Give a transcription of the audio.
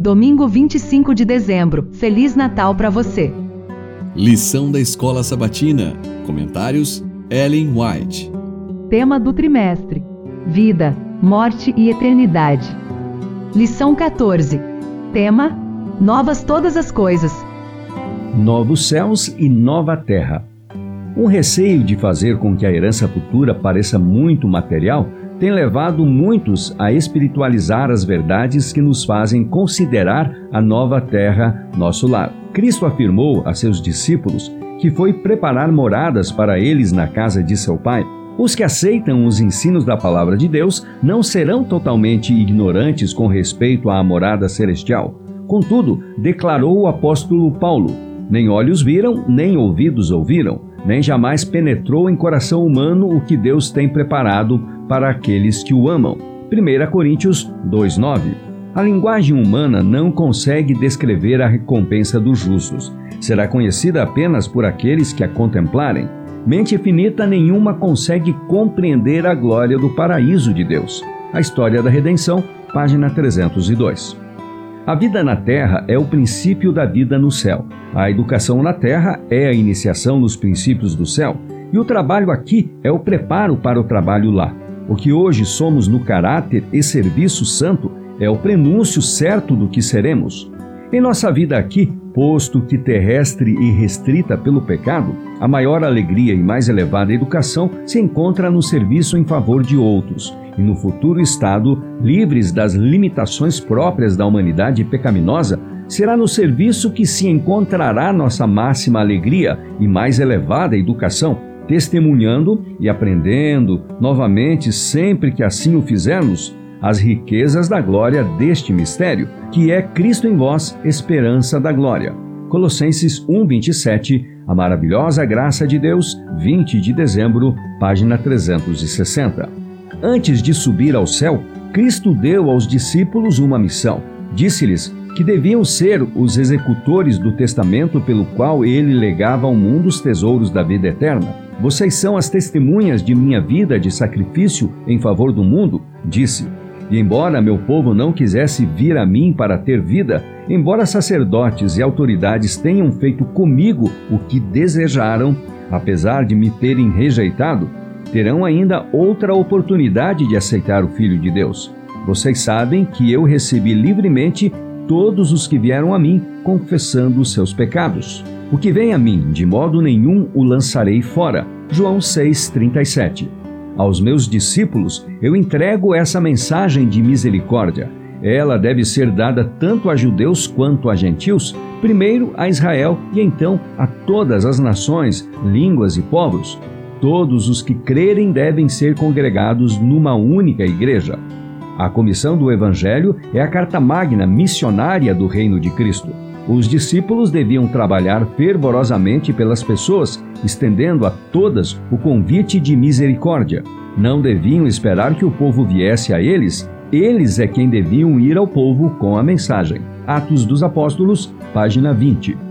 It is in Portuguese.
domingo 25 de dezembro. Feliz Natal para você. Lição da Escola Sabatina. Comentários: Ellen White. Tema do trimestre: Vida, Morte e Eternidade. Lição 14. Tema: Novas todas as coisas. Novos céus e nova terra. Um receio de fazer com que a herança futura pareça muito material tem levado muitos a espiritualizar as verdades que nos fazem considerar a nova terra nosso lar. Cristo afirmou a seus discípulos que foi preparar moradas para eles na casa de seu Pai. Os que aceitam os ensinos da palavra de Deus não serão totalmente ignorantes com respeito à morada celestial. Contudo, declarou o apóstolo Paulo: nem olhos viram, nem ouvidos ouviram, nem jamais penetrou em coração humano o que Deus tem preparado para aqueles que o amam. 1 Coríntios 2:9. A linguagem humana não consegue descrever a recompensa dos justos. Será conhecida apenas por aqueles que a contemplarem. Mente finita nenhuma consegue compreender a glória do paraíso de Deus. A história da redenção, página 302. A vida na terra é o princípio da vida no céu. A educação na terra é a iniciação nos princípios do céu. E o trabalho aqui é o preparo para o trabalho lá. O que hoje somos no caráter e serviço santo é o prenúncio certo do que seremos. Em nossa vida aqui, posto que terrestre e restrita pelo pecado, a maior alegria e mais elevada educação se encontra no serviço em favor de outros, e no futuro estado, livres das limitações próprias da humanidade pecaminosa, será no serviço que se encontrará nossa máxima alegria e mais elevada educação, testemunhando e aprendendo novamente, sempre que assim o fizermos, as riquezas da glória deste mistério, que é Cristo em vós, esperança da glória. Colossenses 1:27, a maravilhosa graça de Deus, 20 de dezembro, página 360. Antes de subir ao céu, Cristo deu aos discípulos uma missão. Disse-lhes que deviam ser os executores do testamento pelo qual ele legava ao mundo os tesouros da vida eterna. Vocês são as testemunhas de minha vida de sacrifício em favor do mundo, disse. E embora meu povo não quisesse vir a mim para ter vida, embora sacerdotes e autoridades tenham feito comigo o que desejaram, apesar de me terem rejeitado, terão ainda outra oportunidade de aceitar o Filho de Deus. Vocês sabem que eu recebi livremente todos os que vieram a mim, confessando os seus pecados. O que vem a mim, de modo nenhum o lançarei fora. João 6,37 aos meus discípulos, eu entrego essa mensagem de misericórdia. Ela deve ser dada tanto a judeus quanto a gentios, primeiro a Israel e então a todas as nações, línguas e povos. Todos os que crerem devem ser congregados numa única igreja. A comissão do Evangelho é a carta magna missionária do Reino de Cristo. Os discípulos deviam trabalhar fervorosamente pelas pessoas, estendendo a todas o convite de misericórdia. Não deviam esperar que o povo viesse a eles, eles é quem deviam ir ao povo com a mensagem. Atos dos Apóstolos, página 20.